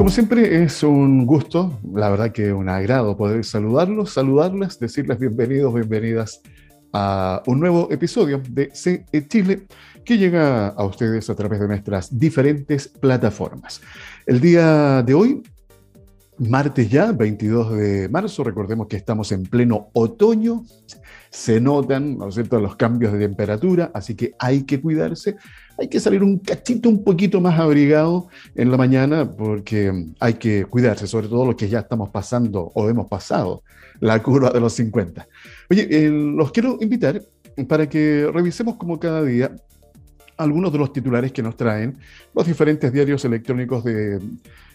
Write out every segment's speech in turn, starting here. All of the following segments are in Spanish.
Como siempre es un gusto, la verdad que un agrado poder saludarlos, saludarles, decirles bienvenidos, bienvenidas a un nuevo episodio de CE Chile que llega a ustedes a través de nuestras diferentes plataformas. El día de hoy, martes ya, 22 de marzo, recordemos que estamos en pleno otoño, se notan, los cambios de temperatura, así que hay que cuidarse, hay que salir un cachito un poquito más abrigado en la mañana porque hay que cuidarse, sobre todo los que ya estamos pasando o hemos pasado la curva de los 50. Oye, eh, los quiero invitar para que revisemos como cada día algunos de los titulares que nos traen los diferentes diarios electrónicos de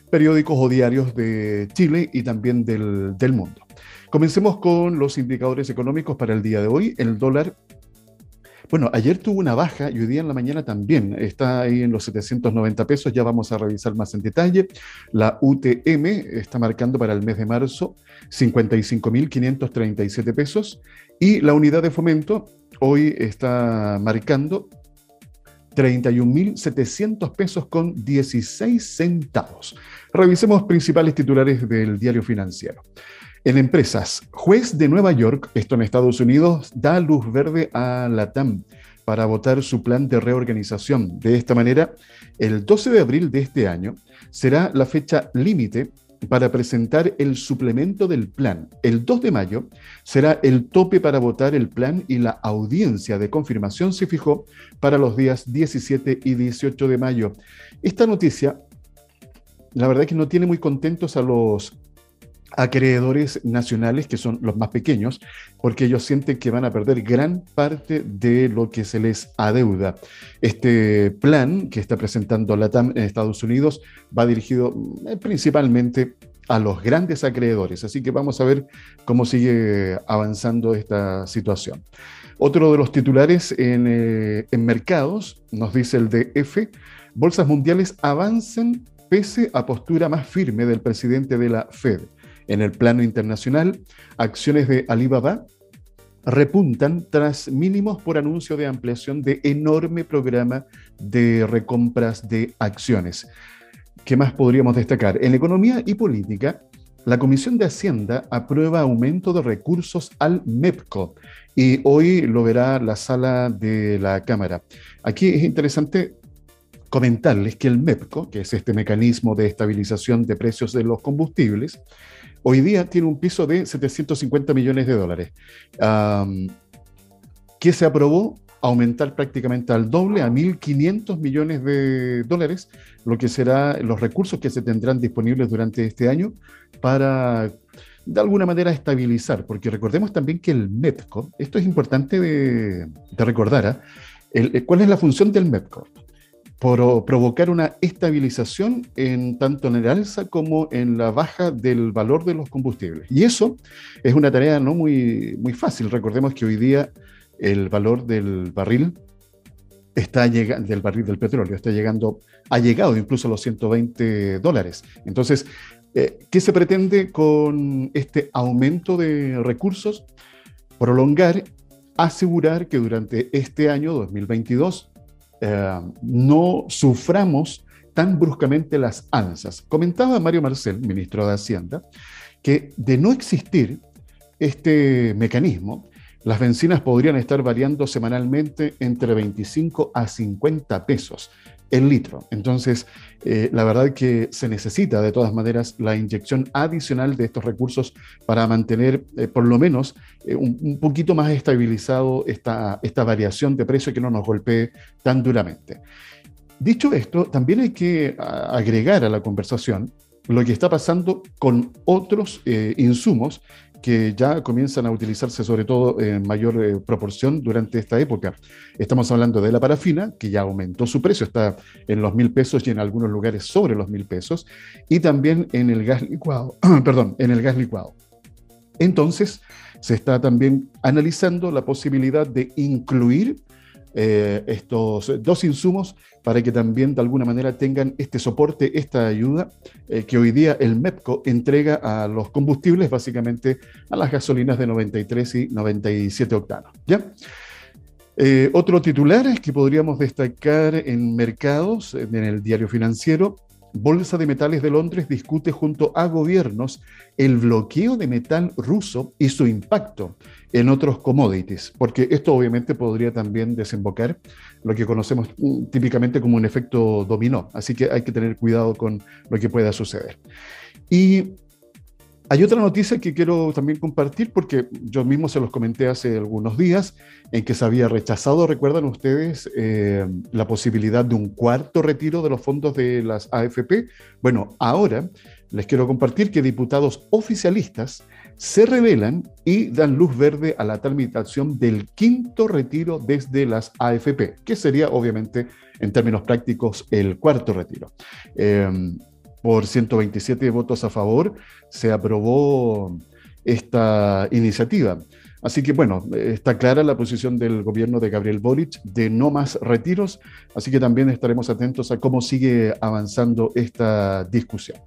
periódicos o diarios de Chile y también del mundo. Comencemos con los indicadores económicos para el día de hoy. El dólar bueno, ayer tuvo una baja y hoy día en la mañana también está ahí en los 790 pesos. Ya vamos a revisar más en detalle. La UTM está marcando para el mes de marzo 55.537 pesos y la unidad de fomento hoy está marcando 31.700 pesos con 16 centavos. Revisemos principales titulares del diario financiero. En empresas, juez de Nueva York, esto en Estados Unidos, da luz verde a la TAM para votar su plan de reorganización. De esta manera, el 12 de abril de este año será la fecha límite para presentar el suplemento del plan. El 2 de mayo será el tope para votar el plan y la audiencia de confirmación se fijó para los días 17 y 18 de mayo. Esta noticia, la verdad es que no tiene muy contentos a los acreedores nacionales, que son los más pequeños, porque ellos sienten que van a perder gran parte de lo que se les adeuda. Este plan que está presentando la TAM en Estados Unidos va dirigido eh, principalmente a los grandes acreedores, así que vamos a ver cómo sigue avanzando esta situación. Otro de los titulares en, eh, mercados, nos dice el DF, bolsas mundiales avanzan pese a postura más firme del presidente de la Fed. En el plano internacional, acciones de Alibaba repuntan tras mínimos por anuncio de ampliación de enorme programa de recompras de acciones. ¿Qué más podríamos destacar? En economía y política, la Comisión de Hacienda aprueba aumento de recursos al MEPCO y hoy lo verá la sala de la Cámara. Aquí es interesante comentarles que el MEPCO, que es este mecanismo de estabilización de precios de los combustibles, Hoy día tiene un piso de 750 millones de dólares. ¿Qué se aprobó? Aumentar prácticamente al doble, a 1.500 millones de dólares, lo que será los recursos que se tendrán disponibles durante este año para de alguna manera estabilizar, porque recordemos también que el MEPCO, esto es importante de, recordar, ¿ah? ¿cuál es la función del MEPCO? Por provocar una estabilización en tanto en el alza como en la baja del valor de los combustibles. Y eso es una tarea no muy, muy fácil. Recordemos que hoy día el valor del barril está llegando, del barril del petróleo, está llegando, ha llegado incluso a los 120 dólares. Entonces, eh, ¿qué se pretende con este aumento de recursos? Prolongar, asegurar que durante este año 2022 eh, no suframos tan bruscamente las alzas. Comentaba Mario Marcel, ministro de Hacienda, que de no existir este mecanismo, las bencinas podrían estar variando semanalmente entre 25 a 50 pesos el litro. Entonces, eh, la verdad que se necesita de todas maneras la inyección adicional de estos recursos para mantener eh, por lo menos eh, un, poquito más estabilizado esta, esta variación de precio que no nos golpee tan duramente. Dicho esto, también hay que agregar a la conversación lo que está pasando con otros insumos que ya comienzan a utilizarse sobre todo en mayor eh, proporción durante esta época. Estamos hablando de la parafina, que ya aumentó su precio, está en los mil pesos y en algunos lugares sobre los mil pesos, y también en el gas licuado, perdón, en el gas licuado. Entonces, se está también analizando la posibilidad de incluir eh, estos dos insumos para que también de alguna manera tengan este soporte, esta ayuda eh, que hoy día el MEPCO entrega a los combustibles, básicamente a las gasolinas de 93 y 97 octanos. ¿ya? Eh, otro titular que podríamos destacar en mercados, en el diario financiero, Bolsa de Metales de Londres discute junto a gobiernos el bloqueo de metal ruso y su impacto en otros commodities, porque esto obviamente podría también desembocar lo que conocemos mm, típicamente como un efecto dominó, así que hay que tener cuidado con lo que pueda suceder. Y hay otra noticia que quiero también compartir porque yo mismo se los comenté hace algunos días en que se había rechazado, recuerdan ustedes, eh, la posibilidad de un cuarto retiro de los fondos de las AFP. Bueno, ahora les quiero compartir que diputados oficialistas se revelan y dan luz verde a la tramitación del quinto retiro desde las AFP, que sería obviamente en términos prácticos el cuarto retiro. Eh, por 127 votos a favor, se aprobó esta iniciativa. Así que bueno, está clara la posición del gobierno de Gabriel Boric de no más retiros, así que también estaremos atentos a cómo sigue avanzando esta discusión.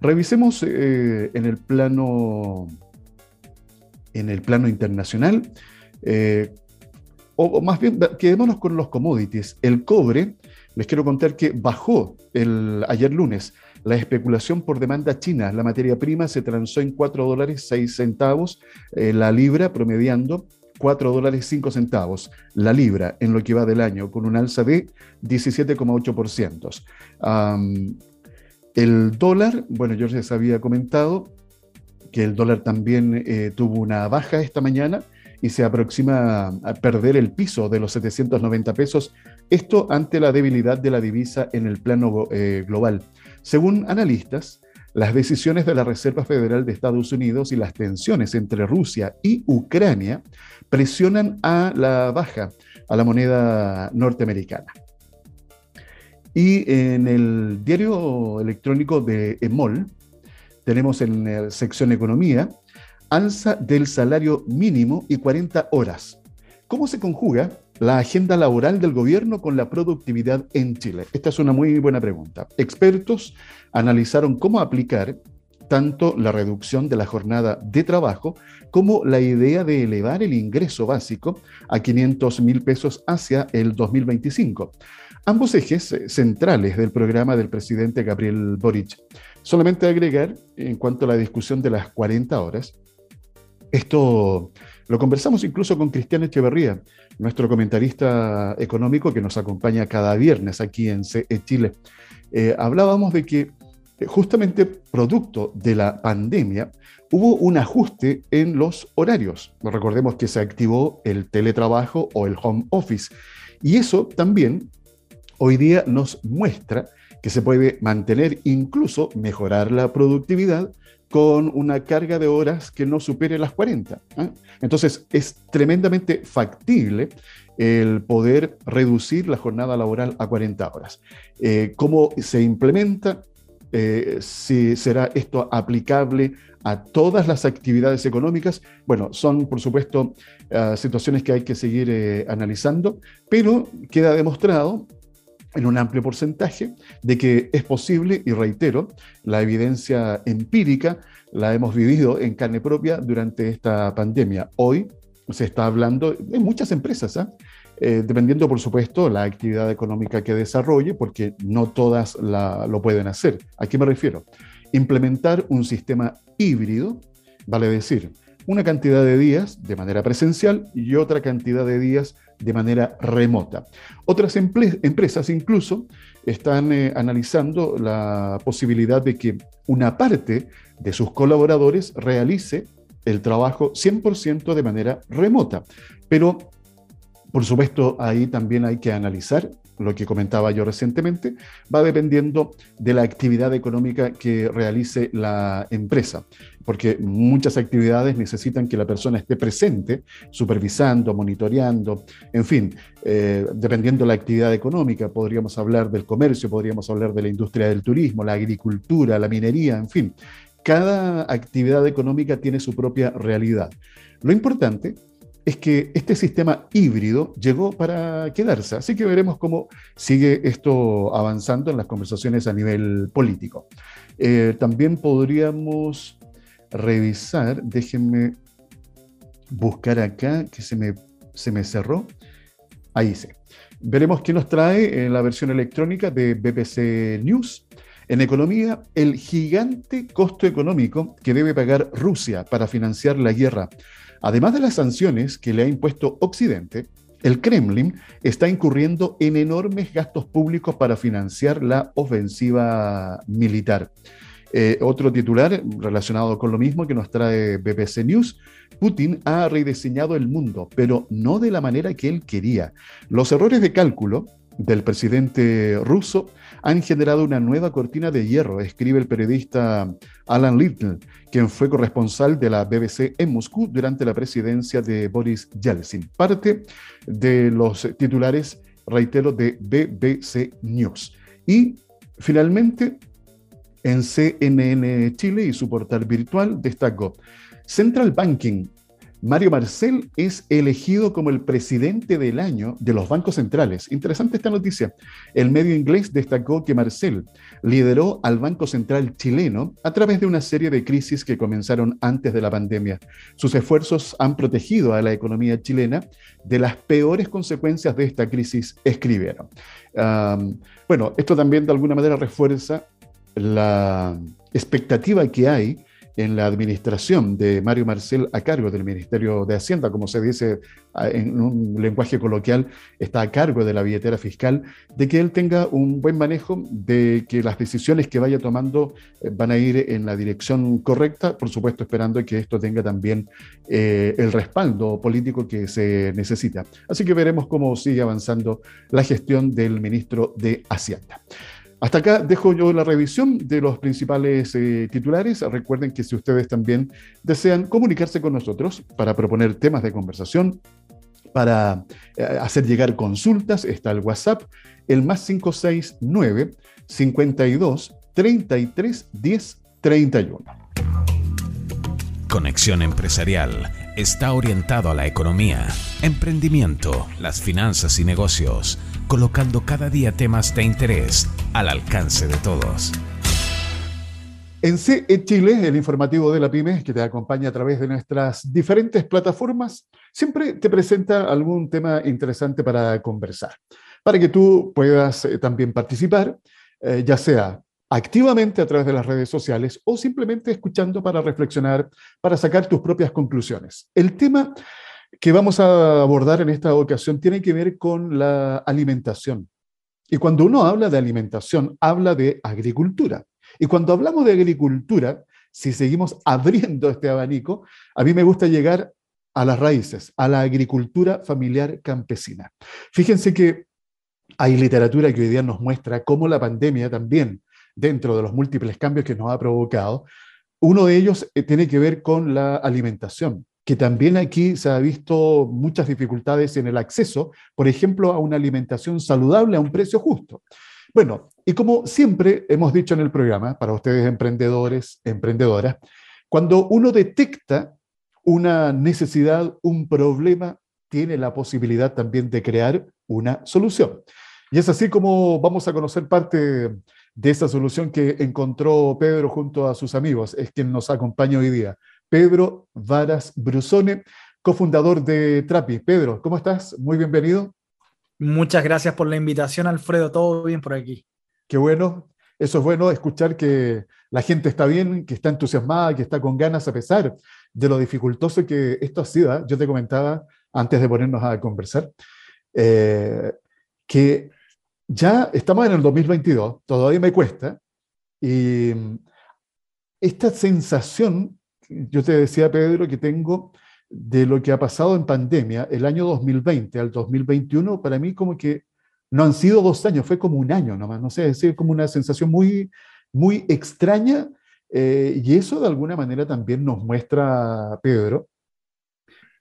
Revisemos eh, en el plano en el plano internacional, eh, o, más bien quedémonos con los commodities. El cobre, les quiero contar que bajó el, ayer lunes la especulación por demanda china. La materia prima se transó en 4 dólares 6 centavos, eh, la libra promediando 4 dólares 5 centavos, la libra en lo que va del año, con un alza de 17,8%. el dólar, bueno, yo les había comentado que el dólar también eh, tuvo una baja esta mañana y se aproxima a perder el piso de los 790 pesos, esto ante la debilidad de la divisa en el plano eh, global. Según analistas, las decisiones de la Reserva Federal de Estados Unidos y las tensiones entre Rusia y Ucrania presionan a la baja a la moneda norteamericana. Y en el diario electrónico de EMOL, tenemos en la sección Economía, alza del salario mínimo y 40 horas. ¿Cómo se conjuga la agenda laboral del gobierno con la productividad en Chile? Esta es una muy buena pregunta. Expertos analizaron cómo aplicar tanto la reducción de la jornada de trabajo como la idea de elevar el ingreso básico a 500 mil pesos hacia el 2025. Ambos ejes eh, centrales del programa del presidente Gabriel Boric. Solamente agregar, en cuanto a la discusión de las 40 horas, esto lo conversamos incluso con Cristian Echeverría, nuestro comentarista económico que nos acompaña cada viernes aquí en CE Chile. Eh, hablábamos de que eh, justamente producto de la pandemia hubo un ajuste en los horarios. Recordemos que se activó el teletrabajo o el home office. Y eso también hoy día nos muestra que se puede mantener, incluso mejorar la productividad con una carga de horas que no supere las 40. ¿eh? Entonces, es tremendamente factible el poder reducir la jornada laboral a 40 horas. Eh, ¿Cómo se implementa? Eh, si será esto aplicable a todas las actividades económicas. Bueno, son por supuesto situaciones que hay que seguir analizando, pero queda demostrado en un amplio porcentaje de que es posible, y reitero, la evidencia empírica la hemos vivido en carne propia durante esta pandemia. Hoy se está hablando en muchas empresas, ¿ah? eh, dependiendo, por supuesto, la actividad económica que desarrolle, porque no todas lo pueden hacer. ¿A qué me refiero? Implementar un sistema híbrido, vale decir, una cantidad de días de manera presencial y otra cantidad de días de manera remota. Otras empresas incluso están eh, analizando la posibilidad de que una parte de sus colaboradores realice el trabajo 100% de manera remota. Pero, por supuesto, ahí también hay que analizar lo que comentaba yo recientemente, va dependiendo de la actividad económica que realice la empresa, porque muchas actividades necesitan que la persona esté presente, supervisando, monitoreando, en fin, eh, dependiendo de la actividad económica, podríamos hablar del comercio, podríamos hablar de la industria del turismo, la agricultura, la minería, en fin. Cada actividad económica tiene su propia realidad. Lo importante es que este sistema híbrido llegó para quedarse. Así que veremos cómo sigue esto avanzando en las conversaciones a nivel político. Eh, también podríamos revisar, déjenme buscar acá, que se me, se me cerró. Ahí sí. Veremos qué nos trae en la versión electrónica de BBC News. En economía, el gigante costo económico que debe pagar Rusia para financiar la guerra, además de las sanciones que le ha impuesto Occidente, el Kremlin está incurriendo en enormes gastos públicos para financiar la ofensiva militar. Eh, otro titular relacionado con lo mismo que nos trae BBC News. Putin ha rediseñado el mundo, pero no de la manera que él quería. Los errores de cálculo del presidente ruso han generado una nueva cortina de hierro, escribe el periodista Alan Little, quien fue corresponsal de la BBC en Moscú durante la presidencia de Boris Yeltsin. Parte de los titulares, reitero, de BBC News. Y finalmente, en CNN Chile y su portal virtual destacó, Central Banking Mario Marcel es elegido como el presidente del año de los bancos centrales. Interesante esta noticia. El medio inglés destacó que Marcel lideró al Banco Central chileno a través de una serie de crisis que comenzaron antes de la pandemia. Sus esfuerzos han protegido a la economía chilena de las peores consecuencias de esta crisis, escribieron. bueno, esto también de alguna manera refuerza la expectativa que hay en la administración de Mario Marcel a cargo del Ministerio de Hacienda, como se dice en un lenguaje coloquial, está a cargo de la billetera fiscal, de que él tenga un buen manejo, de que las decisiones que vaya tomando eh, van a ir en la dirección correcta, por supuesto esperando que esto tenga también eh, el respaldo político que se necesita. Así que veremos cómo sigue avanzando la gestión del ministro de Hacienda. Hasta acá dejo yo la revisión de los principales eh, titulares. Recuerden que si ustedes también desean comunicarse con nosotros para proponer temas de conversación, para eh, hacer llegar consultas, está el WhatsApp, el más 569 52 33 10 31. Conexión Empresarial está orientado a la economía, emprendimiento, las finanzas y negocios colocando cada día temas de interés al alcance de todos. En CE Chile, el informativo de la PyME, que te acompaña a través de nuestras diferentes plataformas, siempre te presenta algún tema interesante para conversar, para que tú puedas eh, también participar, eh, ya sea activamente a través de las redes sociales o simplemente escuchando para reflexionar, para sacar tus propias conclusiones. El tema que vamos a abordar en esta ocasión tiene que ver con la alimentación. Y cuando uno habla de alimentación, habla de agricultura. Y cuando hablamos de agricultura, si seguimos abriendo este abanico, a mí me gusta llegar a las raíces, a la agricultura familiar campesina. Fíjense que hay literatura que hoy día nos muestra cómo la pandemia también, dentro de los múltiples cambios que nos ha provocado, uno de ellos eh, tiene que ver con la alimentación que también aquí se ha visto muchas dificultades en el acceso, por ejemplo, a una alimentación saludable a un precio justo. Bueno, y como siempre hemos dicho en el programa, para ustedes emprendedores, emprendedoras, cuando uno detecta una necesidad, un problema, tiene la posibilidad también de crear una solución. Y es así como vamos a conocer parte de esa solución que encontró Pedro junto a sus amigos, es quien nos acompaña hoy día. Pedro Varas Brusone, cofundador de Trapi. Pedro, ¿cómo estás? Muy bienvenido. Muchas gracias por la invitación, Alfredo. Todo bien por aquí. Qué bueno. Eso es bueno, escuchar que la gente está bien, que está entusiasmada, que está con ganas a pesar de lo dificultoso que esto ha sido. ¿eh? Yo te comentaba antes de ponernos a conversar eh, que ya estamos en el 2022, todavía me cuesta, y esta sensación yo te decía, Pedro, que tengo de lo que ha pasado en pandemia, el año 2020 al 2021, para mí como que no han sido dos años, fue como un año nomás, no sé, es como una sensación muy, muy extraña eh, y eso de alguna manera también nos muestra, Pedro,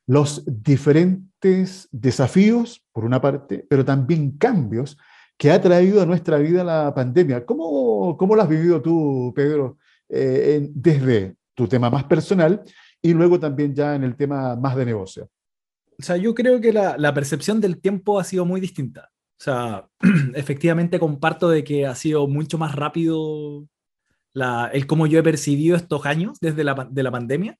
los diferentes desafíos, por una parte, pero también cambios que ha traído a nuestra vida la pandemia. ¿Cómo, cómo lo has vivido tú, Pedro, eh, desde tu tema más personal y luego también ya en el tema más de negocio. O sea, yo creo que la, percepción del tiempo ha sido muy distinta. O sea, efectivamente comparto de que ha sido mucho más rápido la, el cómo yo he percibido estos años desde la, de la pandemia.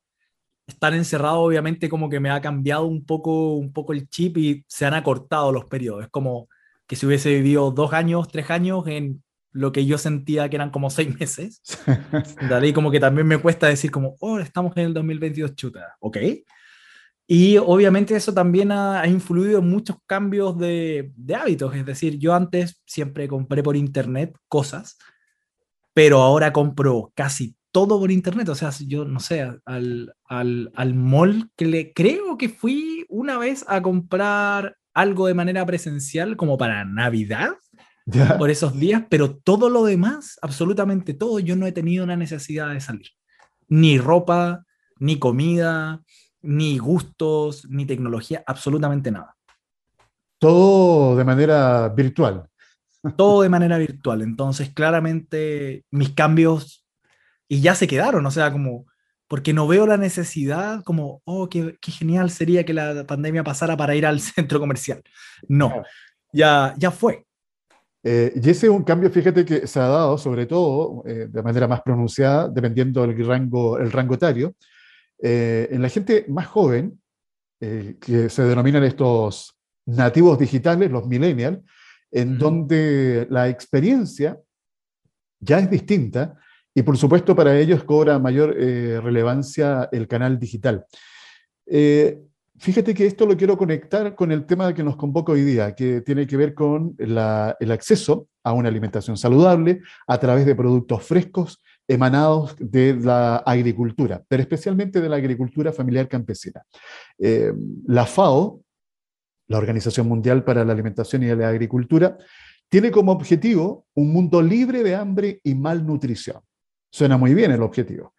Estar encerrado obviamente como que me ha cambiado un poco, un poco el chip y se han acortado los periodos. Es como que si hubiese vivido dos años, tres años en lo que yo sentía que eran como seis meses. De ahí como que también me cuesta decir como, oh, estamos en el 2022 chuta, ¿ok? Y obviamente eso también ha, influido en muchos cambios de, de, hábitos. Es decir, yo antes siempre compré por internet cosas, pero ahora compro casi todo por internet. O sea, yo no sé, al, al, al mall que le creo que fui una vez a comprar algo de manera presencial como para Navidad. Por esos días, pero todo lo demás, absolutamente todo, yo no he tenido una necesidad de salir. Ni ropa, ni comida, ni gustos, ni tecnología, absolutamente nada. Todo de manera virtual. Todo de manera virtual. Entonces, claramente, mis cambios, y ya se quedaron, o sea, como, porque no veo la necesidad como, oh, qué, qué genial sería que la pandemia pasara para ir al centro comercial. No, ya, ya fue. Eh, y ese es un cambio, fíjate, que se ha dado sobre todo eh, de manera más pronunciada, dependiendo del rango, el rango etario, eh, en la gente más joven, eh, que se denominan estos nativos digitales, los millennials, en donde la experiencia ya es distinta y por supuesto para ellos cobra mayor eh, relevancia el canal digital. Fíjate que esto lo quiero conectar con el tema que nos convoca hoy día, que tiene que ver con el acceso a una alimentación saludable a través de productos frescos emanados de la agricultura, pero especialmente de la agricultura familiar campesina. Eh, la FAO, la Organización Mundial para la Alimentación y la Agricultura, tiene como objetivo un mundo libre de hambre y malnutrición. Suena muy bien el objetivo,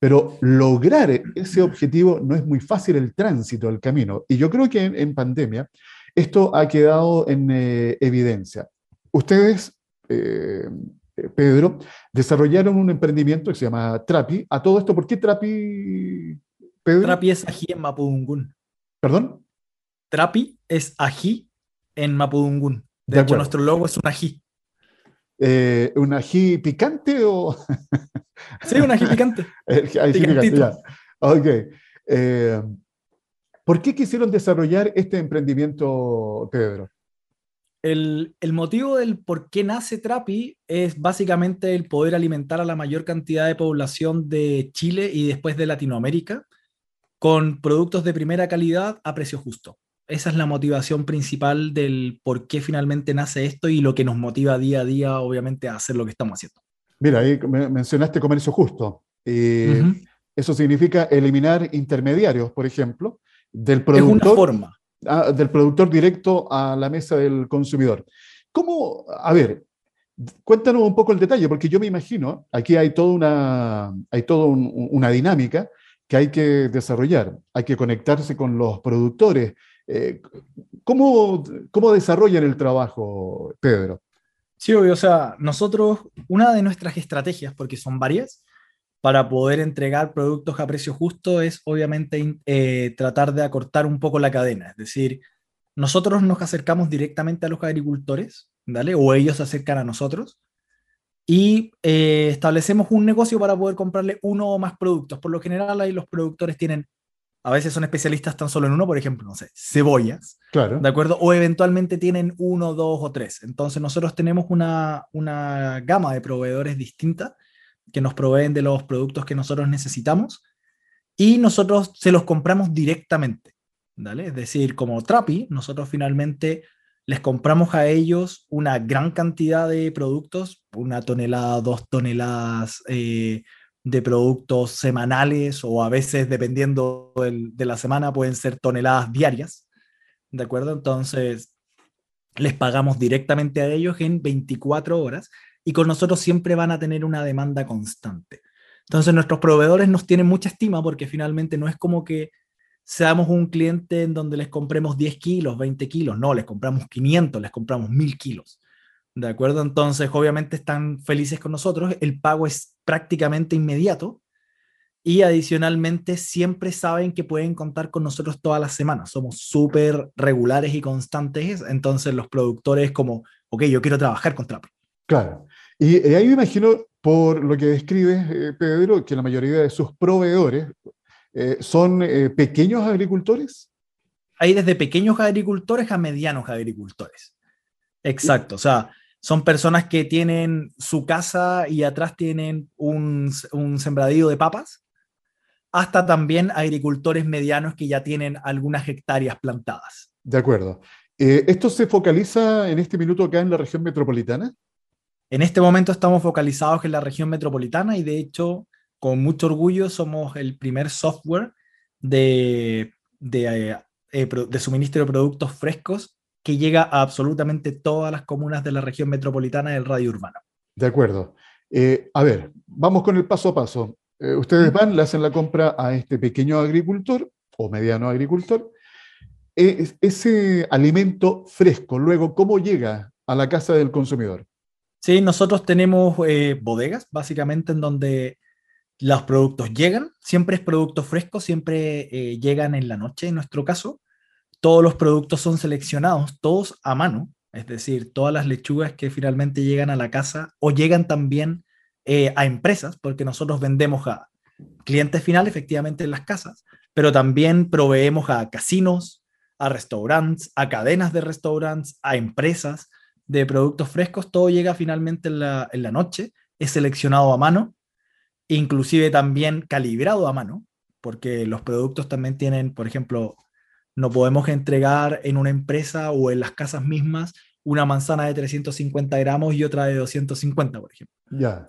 pero lograr ese objetivo no es muy fácil el tránsito, el camino. Y yo creo que en, pandemia esto ha quedado en eh, evidencia. Ustedes eh, eh, Pedro, desarrollaron un emprendimiento que se llama Trapi. A todo esto, ¿por qué Trapi, Pedro? Trapi es ají en Mapudungún. ¿Perdón? Trapi es ají en Mapudungún. De, hecho, nuestro logo es un ají. Eh, ¿Un ají picante o...? sí, un ají picante. ají picante, Ok. Eh, ¿Por qué quisieron desarrollar este emprendimiento, Pedro? El, motivo del por qué nace Trapi es básicamente el poder alimentar a la mayor cantidad de población de Chile y después de Latinoamérica con productos de primera calidad a precio justo. Esa es la motivación principal del por qué finalmente nace esto y lo que nos motiva día a día, obviamente, a hacer lo que estamos haciendo. Mira, ahí mencionaste comercio justo. Eso significa eliminar intermediarios, por ejemplo, del productor. Es una forma del productor directo a la mesa del consumidor. ¿Cómo, a ver, cuéntanos un poco el detalle, porque yo me imagino, aquí hay toda una, hay toda una dinámica que hay que desarrollar, hay que conectarse con los productores. Eh, ¿cómo, ¿Cómo desarrollan el trabajo, Pedro? Sí, obvio, o sea, nosotros, una de nuestras estrategias, porque son varias, para poder entregar productos a precio justo es obviamente eh, tratar de acortar un poco la cadena. Es decir, nosotros nos acercamos directamente a los agricultores, ¿vale? O ellos se acercan a nosotros y eh, establecemos un negocio para poder comprarle uno o más productos. Por lo general ahí los productores tienen, a veces son especialistas tan solo en uno, por ejemplo, no sé, cebollas, claro. ¿de acuerdo? O eventualmente tienen uno, dos o tres. Entonces nosotros tenemos una, una gama de proveedores distinta que nos proveen de los productos que nosotros necesitamos y nosotros se los compramos directamente. ¿vale? Es decir, como Trapi, nosotros finalmente les compramos a ellos una gran cantidad de productos, una tonelada, dos toneladas eh, de productos semanales o a veces, dependiendo de la semana, pueden ser toneladas diarias. ¿De acuerdo? Entonces, les pagamos directamente a ellos en 24 horas y con nosotros siempre van a tener una demanda constante. Entonces nuestros proveedores nos tienen mucha estima porque finalmente no es como que seamos un cliente en donde les compremos 10 kilos, 20 kilos, no, les compramos 500, les compramos 1000 kilos. ¿De acuerdo? Entonces, obviamente están felices con nosotros, el pago es prácticamente inmediato y adicionalmente siempre saben que pueden contar con nosotros todas las semanas. Somos súper regulares y constantes, entonces los productores como, ok, yo quiero trabajar con Trap. Claro. Y ahí me imagino, por lo que describes, eh, Pedro, que la mayoría de sus proveedores eh, son eh, pequeños agricultores. Hay desde pequeños agricultores a medianos agricultores. Exacto. O sea, son personas que tienen su casa y atrás tienen un, un sembradío de papas, hasta también agricultores medianos que ya tienen algunas hectáreas plantadas. De acuerdo. Eh, ¿Esto se focaliza en este minuto acá en la región metropolitana? En este momento estamos focalizados en la región metropolitana y de hecho, con mucho orgullo, somos el primer software de, de, eh, de suministro de productos frescos que llega a absolutamente todas las comunas de la región metropolitana del radio urbano. De acuerdo. Eh, a ver, vamos con el paso a paso. Eh, ustedes van, le hacen la compra a este pequeño agricultor o mediano agricultor. ese alimento fresco, luego, ¿cómo llega a la casa del consumidor? Sí, nosotros tenemos bodegas, básicamente, en donde los productos llegan, siempre es producto fresco, siempre eh, llegan en la noche en nuestro caso. Todos los productos son seleccionados, todos a mano, es decir, todas las lechugas que finalmente llegan a la casa o llegan también eh, a empresas, porque nosotros vendemos a clientes finales efectivamente en las casas, pero también proveemos a casinos, a restaurantes, a cadenas de restaurantes, a empresas de productos frescos, todo llega finalmente en la, en la noche, es seleccionado a mano inclusive también calibrado a mano, porque los productos también tienen, por ejemplo, no podemos entregar en una empresa o en las casas mismas una manzana de 350 gramos y otra de 250, por ejemplo.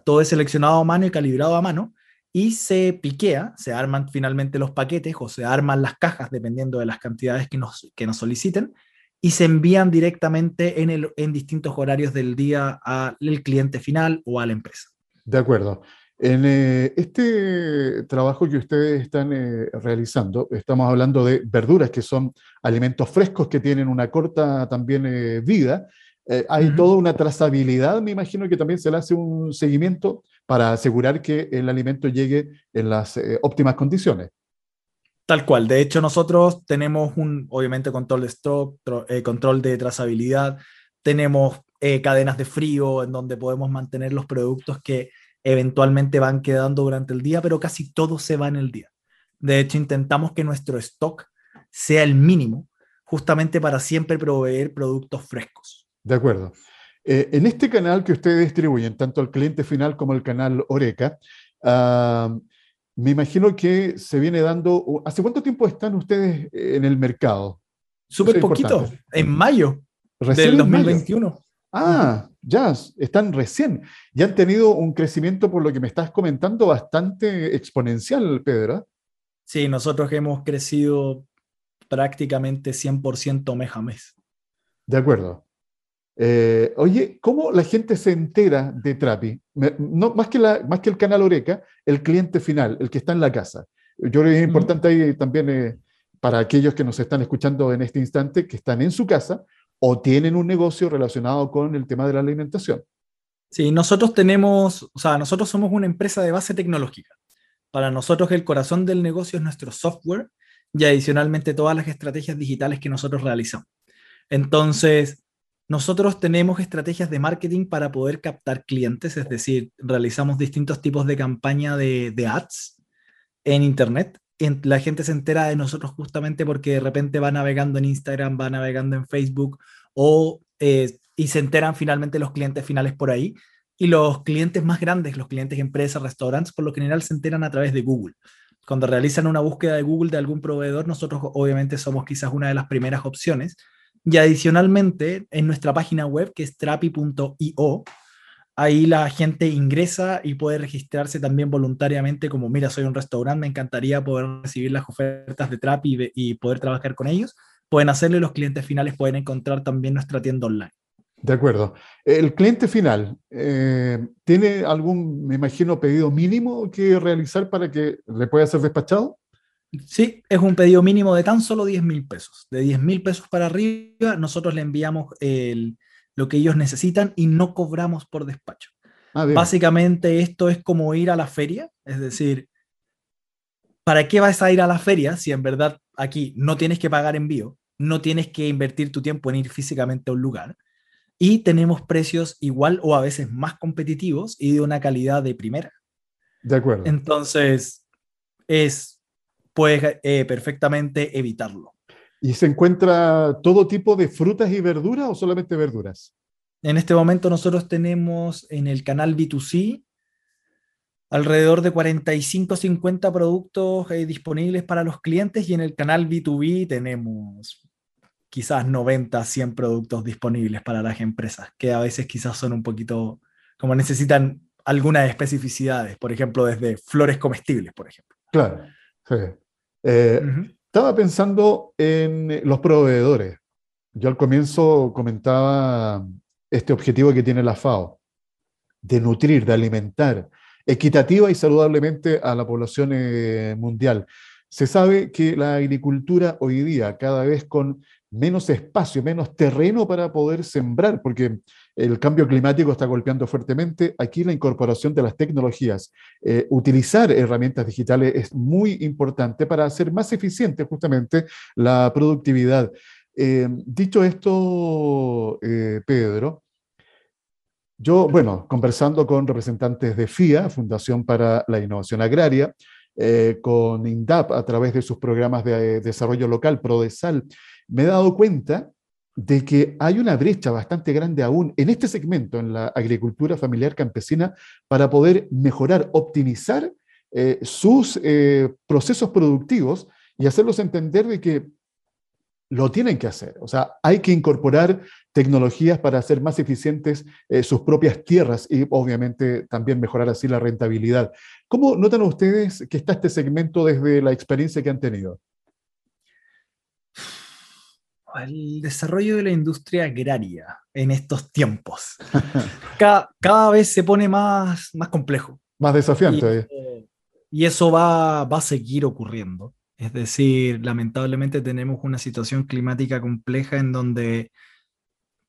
Todo es seleccionado a mano y calibrado a mano y se piquea, se arman finalmente los paquetes o se arman las cajas dependiendo de las cantidades que nos, que nos soliciten y se envían directamente en, el, en distintos horarios del día al cliente final o a la empresa. De acuerdo. En eh, este trabajo que ustedes están eh, realizando, estamos hablando de verduras que son alimentos frescos que tienen una corta también eh, vida. hay toda una trazabilidad, me imagino que también se le hace un seguimiento para asegurar que el alimento llegue en las óptimas condiciones. Tal cual. De hecho, nosotros tenemos un, obviamente, control de stock, control de trazabilidad, tenemos cadenas de frío en donde podemos mantener los productos que eventualmente van quedando durante el día, pero casi todo se va en el día. De hecho, intentamos que nuestro stock sea el mínimo, justamente para siempre proveer productos frescos. De acuerdo. Eh, en este canal que ustedes distribuyen, tanto el cliente final como el canal Oreca, ah, me imagino que se viene dando... ¿Hace cuánto tiempo están ustedes en el mercado? Súper poquito, en mayo del 2021. Ah, ya, están recién. Ya han tenido un crecimiento, por lo que me estás comentando, bastante exponencial, Pedro. Sí, nosotros hemos crecido prácticamente 100% mes a mes. De acuerdo. Eh, oye, ¿cómo la gente se entera de Trapi? No, más, que la, más que el canal Oreca, el cliente final, el que está en la casa. Yo creo que es importante ahí también eh, para aquellos que nos están escuchando en este instante, que están en su casa, o tienen un negocio relacionado con el tema de la alimentación. Sí, nosotros tenemos, o sea, nosotros somos una empresa de base tecnológica. Para nosotros el corazón del negocio es nuestro software y adicionalmente todas las estrategias digitales que nosotros realizamos. Entonces, nosotros tenemos estrategias de marketing para poder captar clientes, es decir, realizamos distintos tipos de campaña de, de ads en Internet la gente se entera de nosotros justamente porque de repente va navegando en Instagram, va navegando en Facebook o, eh, y se enteran finalmente los clientes finales por ahí. Y los clientes más grandes, los clientes empresas, restaurantes, por lo general se enteran a través de Google. Cuando realizan una búsqueda de Google de algún proveedor, nosotros obviamente somos quizás una de las primeras opciones. Y adicionalmente, en nuestra página web, que es trapi.io, ahí la gente ingresa y puede registrarse también voluntariamente como, mira, soy un restaurante, me encantaría poder recibir las ofertas de Trap y, poder trabajar con ellos. Pueden hacerlo y los clientes finales pueden encontrar también nuestra tienda online. De acuerdo. El cliente final, eh, ¿tiene algún, me imagino, pedido mínimo que realizar para que le pueda ser despachado? Sí, es un pedido mínimo de tan solo 10 mil pesos. De 10 mil pesos para arriba, nosotros le enviamos el, lo que ellos necesitan y no cobramos por despacho. Ah, Básicamente esto es como ir a la feria, es decir, ¿para qué vas a ir a la feria si en verdad aquí no tienes que pagar envío, no tienes que invertir tu tiempo en ir físicamente a un lugar? Y tenemos precios igual o a veces más competitivos y de una calidad de primera. De acuerdo. Entonces, es, puedes eh, perfectamente evitarlo. ¿Y se encuentra todo tipo de frutas y verduras o solamente verduras? En este momento nosotros tenemos en el canal B2C alrededor de 45, 50 productos eh, disponibles para los clientes y en el canal B2B tenemos quizás 90, 100 productos disponibles para las empresas, que a veces quizás son un poquito, como necesitan algunas especificidades, por ejemplo, desde flores comestibles, por ejemplo. Claro, eh, Estaba pensando en los proveedores. Yo al comienzo comentaba este objetivo que tiene la FAO, de nutrir, de alimentar equitativa y saludablemente a la población eh, mundial. Se sabe que la agricultura hoy día, cada vez con menos espacio, menos terreno para poder sembrar, porque el cambio climático está golpeando fuertemente. Aquí la incorporación de las tecnologías, eh, utilizar herramientas digitales es muy importante para hacer más eficiente justamente la productividad. Eh, dicho esto, Pedro, yo, bueno, conversando con representantes de FIA, Fundación para la Innovación Agraria, eh, con INDAP a través de sus programas de eh, desarrollo local, PRODESAL, me he dado cuenta de que hay una brecha bastante grande aún en este segmento, en la agricultura familiar campesina, para poder mejorar, optimizar eh, sus procesos productivos y hacerlos entender de que lo tienen que hacer. O sea, hay que incorporar tecnologías para hacer más eficientes eh, sus propias tierras y obviamente también mejorar así la rentabilidad. ¿Cómo notan ustedes que está este segmento desde la experiencia que han tenido? El desarrollo de la industria agraria en estos tiempos. cada, vez se pone más, más complejo. Más desafiante. Y, eso va, va a seguir ocurriendo. Es decir, lamentablemente tenemos una situación climática compleja en donde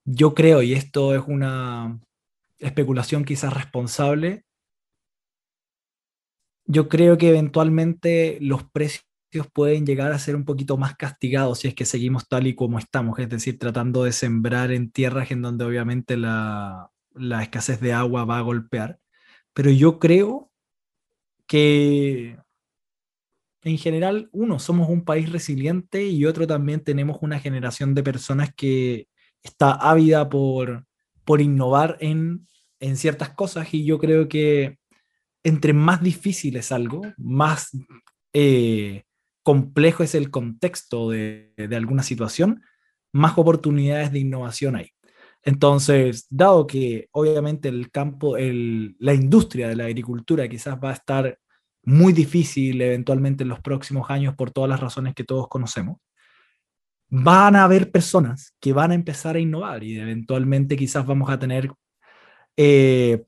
yo creo, y esto es una especulación quizás responsable, yo creo que eventualmente los precios pueden llegar a ser un poquito más castigados si es que seguimos tal y como estamos, es decir, tratando de sembrar en tierras en donde obviamente la, la escasez de agua va a golpear. Pero yo creo que en general, uno, somos un país resiliente y otro también tenemos una generación de personas que está ávida por, por innovar en, en ciertas cosas y yo creo que entre más difícil es algo, más eh, complejo es el contexto de, alguna situación, más oportunidades de innovación hay. Entonces, dado que obviamente el campo, la industria de la agricultura quizás va a estar muy difícil eventualmente en los próximos años por todas las razones que todos conocemos, van a haber personas que van a empezar a innovar y eventualmente quizás vamos a tener eh,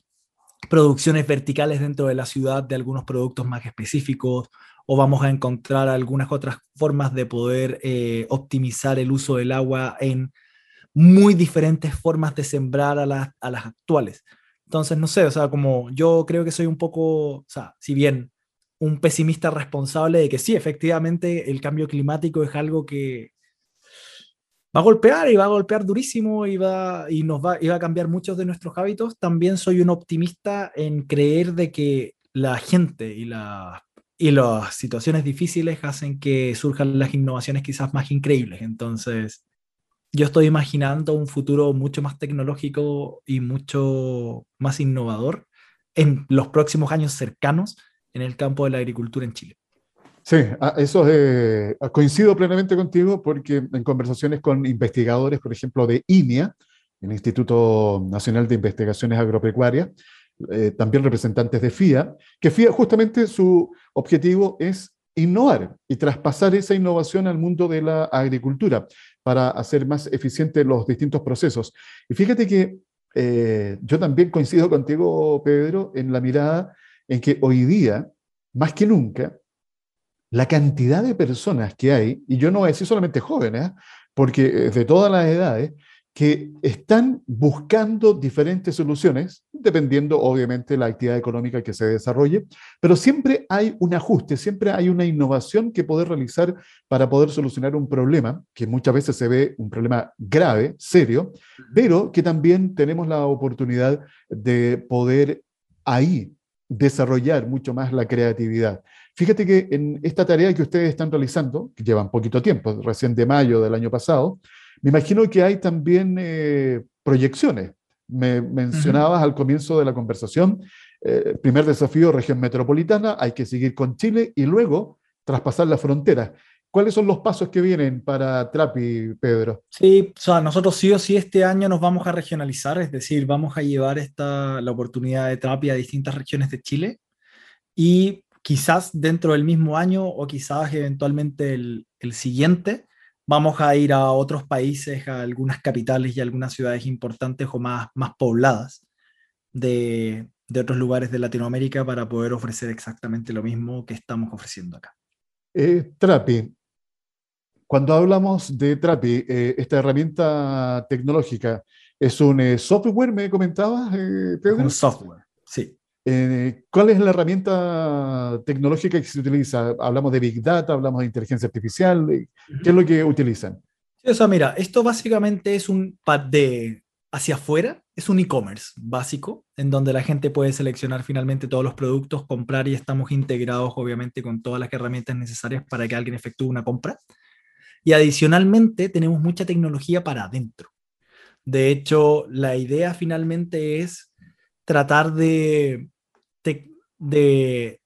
producciones verticales dentro de la ciudad de algunos productos más específicos o vamos a encontrar algunas otras formas de poder eh, optimizar el uso del agua en muy diferentes formas de sembrar a, las a las actuales. Entonces, no sé, o sea, como yo creo que soy un poco, o sea, si bien un pesimista responsable de que sí, efectivamente, el cambio climático es algo que va a golpear y va a golpear durísimo y, va, y nos va, y va a cambiar muchos de nuestros hábitos. También soy un optimista en creer de que la gente y, la, y las situaciones difíciles hacen que surjan las innovaciones quizás más increíbles. Entonces, yo estoy imaginando un futuro mucho más tecnológico y mucho más innovador en los próximos años cercanos en el campo de la agricultura en Chile. Sí, eso eh, coincido plenamente contigo porque en conversaciones con investigadores, por ejemplo, de INIA, el Instituto Nacional de Investigaciones Agropecuarias, eh, también representantes de FIA, que FIA justamente su objetivo es innovar y traspasar esa innovación al mundo de la agricultura para hacer más eficientes los distintos procesos. Y fíjate que eh, yo también coincido contigo, Pedro, en la mirada en que hoy día, más que nunca, la cantidad de personas que hay, y yo no voy a decir solamente jóvenes, porque de todas las edades, que están buscando diferentes soluciones, dependiendo obviamente de la actividad económica que se desarrolle, pero siempre hay un ajuste, siempre hay una innovación que poder realizar para poder solucionar un problema, que muchas veces se ve un problema grave, serio, pero que también tenemos la oportunidad de poder ahí desarrollar mucho más la creatividad. Fíjate que en esta tarea que ustedes están realizando, que llevan poquito tiempo, recién de mayo del año pasado, me imagino que hay también eh, proyecciones Me mencionabas al comienzo de la conversación, eh, primer desafío, región metropolitana, hay que seguir con Chile y luego traspasar la frontera. ¿Cuáles son los pasos que vienen para Trapi, Pedro? Sí, o sea, nosotros sí o sí este año nos vamos a regionalizar, es decir, vamos a llevar esta, la oportunidad de Trapi a distintas regiones de Chile y quizás dentro del mismo año o quizás eventualmente el, el siguiente, vamos a ir a otros países, a algunas capitales y algunas ciudades importantes o más, más pobladas de, de otros lugares de Latinoamérica para poder ofrecer exactamente lo mismo que estamos ofreciendo acá. Eh, Trapi, cuando hablamos de Trapi, eh, esta herramienta tecnológica, ¿es un eh, software, me comentabas, eh, Pedro? Un software, sí. ¿Cuál es la herramienta tecnológica que se utiliza? Hablamos de Big Data, hablamos de inteligencia artificial. ¿Qué es lo que utilizan? o sea, mira, esto básicamente es un pad de hacia afuera, es un e-commerce básico, en donde la gente puede seleccionar finalmente todos los productos, comprar y estamos integrados obviamente con todas las herramientas necesarias para que alguien efectúe una compra. Y adicionalmente tenemos mucha tecnología para adentro. De hecho, la idea finalmente es tratar de, de,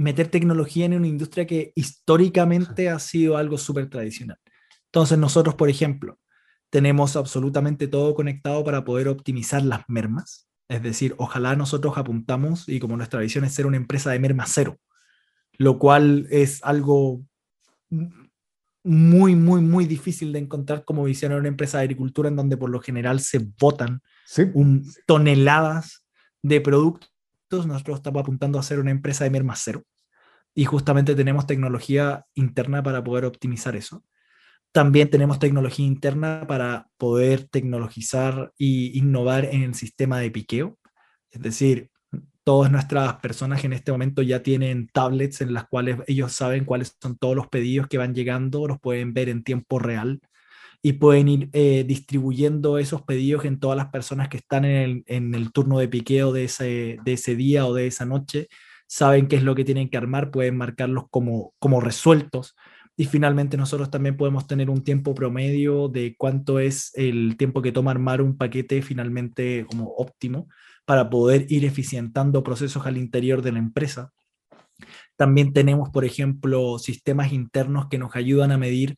meter tecnología en una industria que históricamente ha sido algo súper tradicional. Entonces nosotros, por ejemplo, tenemos absolutamente todo conectado para poder optimizar las mermas. Es decir, ojalá nosotros apuntamos y como nuestra visión es ser una empresa de merma cero, lo cual es algo muy, muy, muy difícil de encontrar como visión en una empresa de agricultura en donde por lo general se botan toneladas de productos. Nosotros estamos apuntando a ser una empresa de merma cero y justamente tenemos tecnología interna para poder optimizar eso. También tenemos tecnología interna para poder tecnologizar e innovar en el sistema de piqueo. Es decir, todas nuestras personas en este momento ya tienen tablets en las cuales ellos saben cuáles son todos los pedidos que van llegando, los pueden ver en tiempo real y pueden ir eh, distribuyendo esos pedidos en todas las personas que están en el, turno de piqueo de ese, de ese día o de esa noche, saben qué es lo que tienen que armar, pueden marcarlos como, como resueltos. Y finalmente nosotros también podemos tener un tiempo promedio de cuánto es el tiempo que toma armar un paquete finalmente como óptimo para poder ir eficientando procesos al interior de la empresa. También tenemos, por ejemplo, sistemas internos que nos ayudan a medir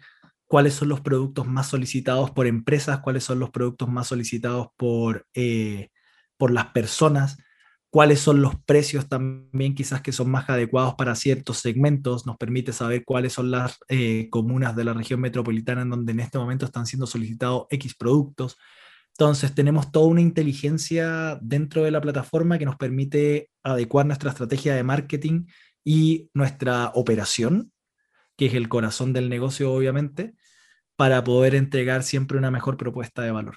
cuáles son los productos más solicitados por empresas, cuáles son los productos más solicitados por, eh, por las personas, cuáles son los precios también quizás que son más adecuados para ciertos segmentos, nos permite saber cuáles son las eh, comunas de la región metropolitana en donde en este momento están siendo solicitados X productos. Entonces tenemos toda una inteligencia dentro de la plataforma que nos permite adecuar nuestra estrategia de marketing y nuestra operación, que es el corazón del negocio obviamente, para poder entregar siempre una mejor propuesta de valor.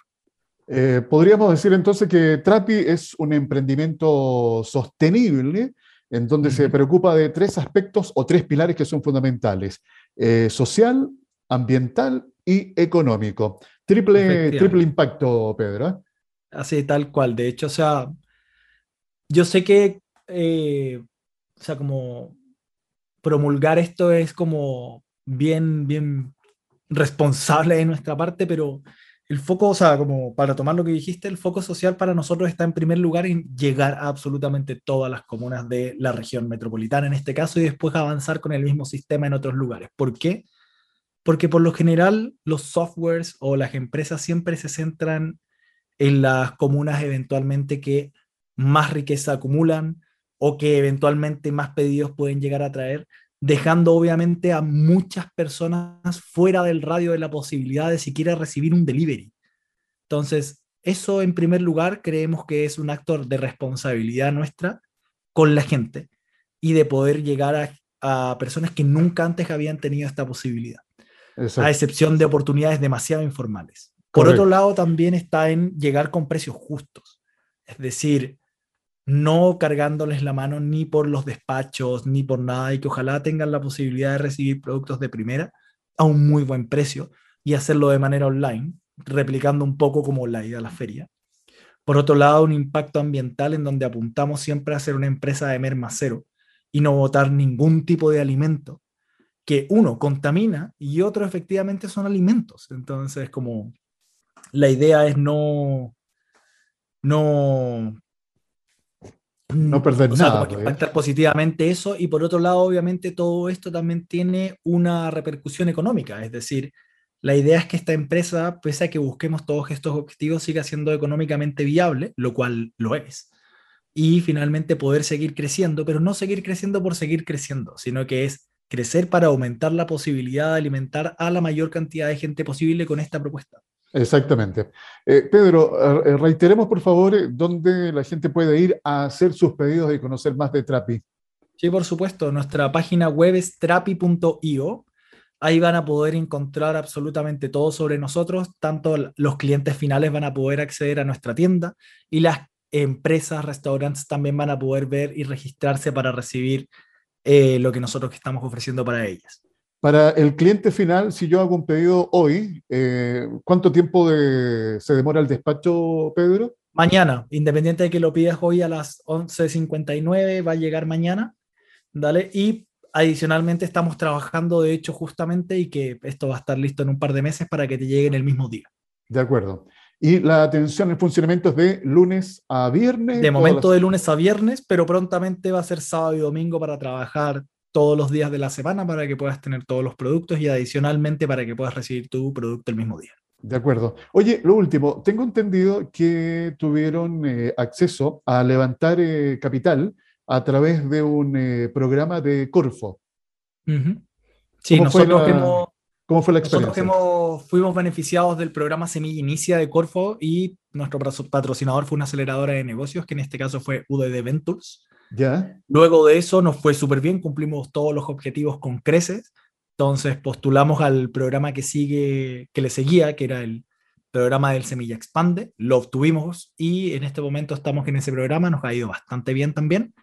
Eh, podríamos decir entonces que Trapi es un emprendimiento sostenible en donde se preocupa de tres aspectos o tres pilares que son fundamentales, eh, social, ambiental y económico. Triple, triple impacto, Pedro. ¿eh? Así, tal cual. De hecho, o sea, yo sé que, eh, o sea, como promulgar esto es como bien, bien responsable de nuestra parte, pero el foco, o sea, como para tomar lo que dijiste, el foco social para nosotros está en primer lugar en llegar a absolutamente todas las comunas de la región metropolitana en este caso y después avanzar con el mismo sistema en otros lugares. ¿Por qué? Porque por lo general los softwares o las empresas siempre se centran en las comunas eventualmente que más riqueza acumulan o que eventualmente más pedidos pueden llegar a traer, dejando obviamente a muchas personas fuera del radio de la posibilidad de siquiera recibir un delivery. Entonces, eso en primer lugar creemos que es un acto de responsabilidad nuestra con la gente y de poder llegar a, a personas que nunca antes habían tenido esta posibilidad a excepción de oportunidades demasiado informales. Por otro lado, también está en llegar con precios justos, es decir, no cargándoles la mano ni por los despachos, ni por nada, y que ojalá tengan la posibilidad de recibir productos de primera a un muy buen precio y hacerlo de manera online, replicando un poco como la ida a la feria. Por otro lado, un impacto ambiental en donde apuntamos siempre a ser una empresa de merma cero y no botar ningún tipo de alimento que uno contamina y otro efectivamente son alimentos. Entonces, como la idea es no, no, no perder nada. Sea, impactar positivamente eso y por otro lado, obviamente, todo esto también tiene una repercusión económica, es decir, la idea es que esta empresa, pese a que busquemos todos estos objetivos, siga siendo económicamente viable, lo cual lo es. Y finalmente poder seguir creciendo, pero no seguir creciendo por seguir creciendo, sino que es crecer para aumentar la posibilidad de alimentar a la mayor cantidad de gente posible con esta propuesta. Exactamente. Eh, Pedro, eh, reiteremos por favor eh, dónde la gente puede ir a hacer sus pedidos y conocer más de Trapi. Sí, por supuesto. Nuestra página web es trapi.io. Ahí van a poder encontrar absolutamente todo sobre nosotros. Tanto los clientes finales van a poder acceder a nuestra tienda y las empresas, restaurantes también van a poder ver y registrarse para recibir lo que nosotros estamos ofreciendo para ellas. Para el cliente final, si yo hago un pedido hoy, eh, ¿cuánto tiempo se demora el despacho, Pedro? Mañana, independiente de que lo pidas hoy a las 11.59, va a llegar mañana. Dale, y adicionalmente estamos trabajando, de hecho, justamente, y que esto va a estar listo en un par de meses para que te llegue en el mismo día. De acuerdo. Y la atención en funcionamiento es de lunes a viernes. De momento de lunes a viernes, pero prontamente va a ser sábado y domingo para trabajar todos los días de la semana para que puedas tener todos los productos y adicionalmente para que puedas recibir tu producto el mismo día. De acuerdo. Oye, lo último, tengo entendido que tuvieron eh, acceso a levantar eh, capital a través de un eh, programa de Corfo. Sí, nosotros hemos, ¿Cómo fue la experiencia? Nosotros fuimos beneficiados del programa Semilla Inicia de Corfo y nuestro patrocinador fue una aceleradora de negocios, que en este caso fue UDD Ventures. Luego de eso nos fue súper bien, cumplimos todos los objetivos con creces. Entonces postulamos al programa que sigue, que le seguía, que era el programa del Semilla Expande. Lo obtuvimos y en este momento estamos en ese programa, nos ha ido bastante bien también.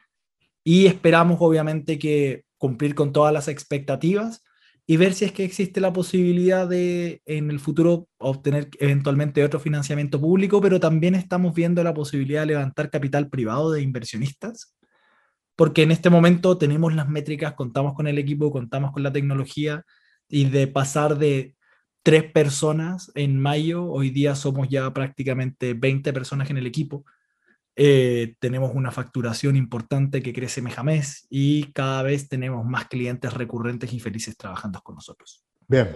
Y esperamos obviamente que cumplir con todas las expectativas y ver si es que existe la posibilidad de en el futuro obtener eventualmente otro financiamiento público, pero también estamos viendo la posibilidad de levantar capital privado de inversionistas porque en este momento tenemos las métricas, contamos con el equipo, contamos con la tecnología y de pasar de tres personas en mayo, hoy día somos ya prácticamente 20 personas en el equipo. Eh, tenemos una facturación importante que crece mes a mes y cada vez tenemos más clientes recurrentes y felices trabajando con nosotros. Bien,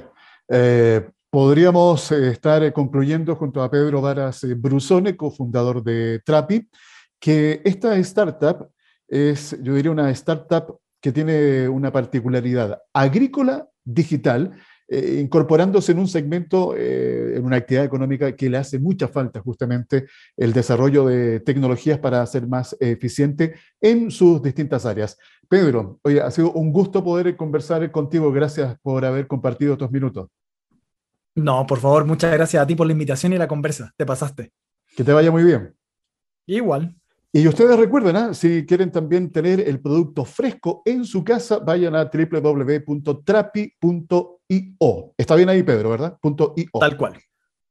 eh, podríamos eh, estar concluyendo junto a Pedro Varas Brusone, cofundador de Trapi, que esta startup es, yo diría, una startup que tiene una particularidad agrícola digital, eh, incorporándose en un segmento, eh, en una actividad económica que le hace mucha falta justamente el desarrollo de tecnologías para ser más eficiente en sus distintas áreas. Pedro, oye, ha sido un gusto poder conversar contigo. Gracias por haber compartido estos minutos. No, por favor, muchas gracias a ti por la invitación y la conversa. Te pasaste. Que te vaya muy bien. Igual. Y ustedes recuerden, ¿ah? si quieren también tener el producto fresco en su casa, vayan a www.trapi.io. Está bien ahí, Pedro, ¿verdad? .io. Tal cual.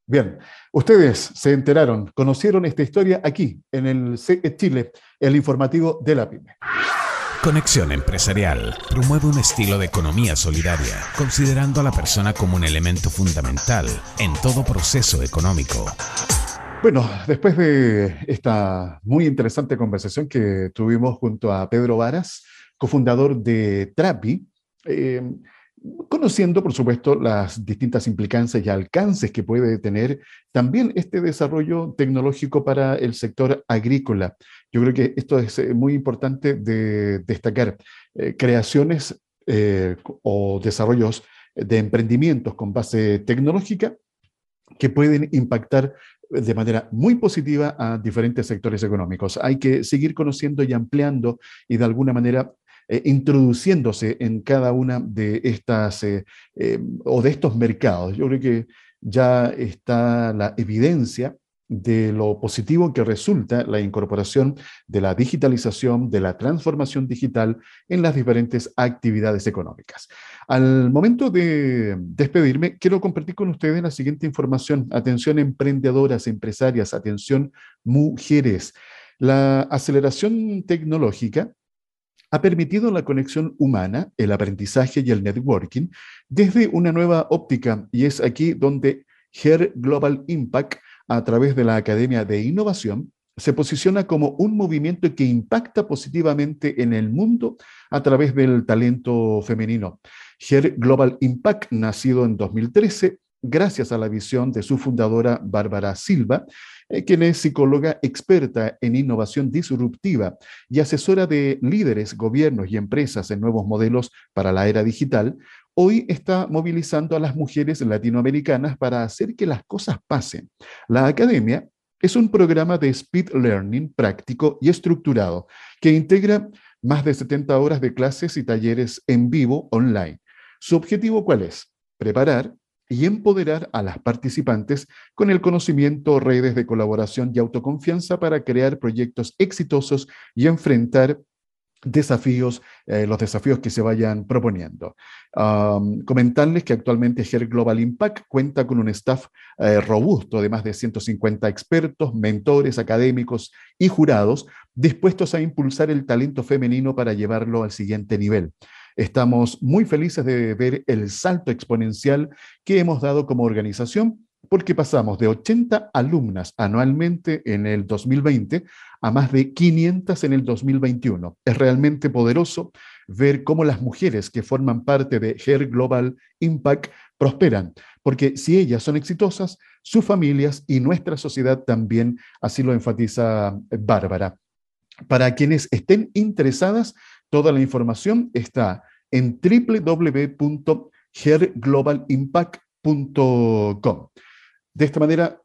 Bien, ustedes se enteraron, conocieron esta historia aquí, en el CE Chile, el informativo de la PyME. Conexión Empresarial promueve un estilo de economía solidaria, considerando a la persona como un elemento fundamental en todo proceso económico. Bueno, después de esta muy interesante conversación que tuvimos junto a Pedro Varas, cofundador de Trapi, eh, conociendo, por supuesto, las distintas implicancias y alcances que puede tener también este desarrollo tecnológico para el sector agrícola. Yo creo que esto es eh, muy importante de destacar. Eh, creaciones o desarrollos de emprendimientos con base tecnológica que pueden impactar de manera muy positiva a diferentes sectores económicos. Hay que seguir conociendo y ampliando y de alguna manera eh, introduciéndose en cada una de estas eh, eh, o de estos mercados. Yo creo que ya está la evidencia de lo positivo que resulta la incorporación de la digitalización, de la transformación digital en las diferentes actividades económicas. Al momento de despedirme, quiero compartir con ustedes la siguiente información. Atención emprendedoras, empresarias, atención mujeres. La aceleración tecnológica ha permitido la conexión humana, el aprendizaje y el networking desde una nueva óptica y es aquí donde HER Global Impact a través de la Academia de Innovación se posiciona como un movimiento que impacta positivamente en el mundo a través del talento femenino. Her Global Impact, nacido en 2013, gracias a la visión de su fundadora Bárbara Silva, quien es psicóloga experta en innovación disruptiva y asesora de líderes, gobiernos y empresas en nuevos modelos para la era digital, hoy está movilizando a las mujeres latinoamericanas para hacer que las cosas pasen. La academia es un programa de speed learning práctico y estructurado que integra más de 70 horas de clases y talleres en vivo online. ¿Su objetivo cuál es? Preparar y empoderar a las participantes con el conocimiento, redes de colaboración y autoconfianza para crear proyectos exitosos y enfrentar desafíos, eh, los desafíos que se vayan proponiendo. comentarles que actualmente GER Global Impact cuenta con un staff eh, robusto de más de 150 expertos, mentores, académicos y jurados dispuestos a impulsar el talento femenino para llevarlo al siguiente nivel. Estamos muy felices de ver el salto exponencial que hemos dado como organización porque pasamos de 80 alumnas anualmente en el 2020 a más de 500 en el 2021. Es realmente poderoso ver cómo las mujeres que forman parte de Her Global Impact prosperan, porque si ellas son exitosas, sus familias y nuestra sociedad también, así lo enfatiza Bárbara. Para quienes estén interesadas, toda la información está en www.herglobalimpact.com. De esta manera,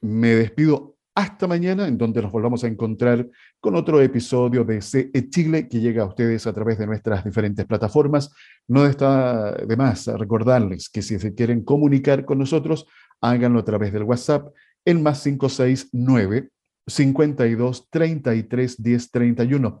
me despido hasta mañana, en donde nos volvamos a encontrar con otro episodio de CE Chile que llega a ustedes a través de nuestras diferentes plataformas. No está de más recordarles que si se quieren comunicar con nosotros, háganlo a través del WhatsApp, el más 569 52 33 10 31.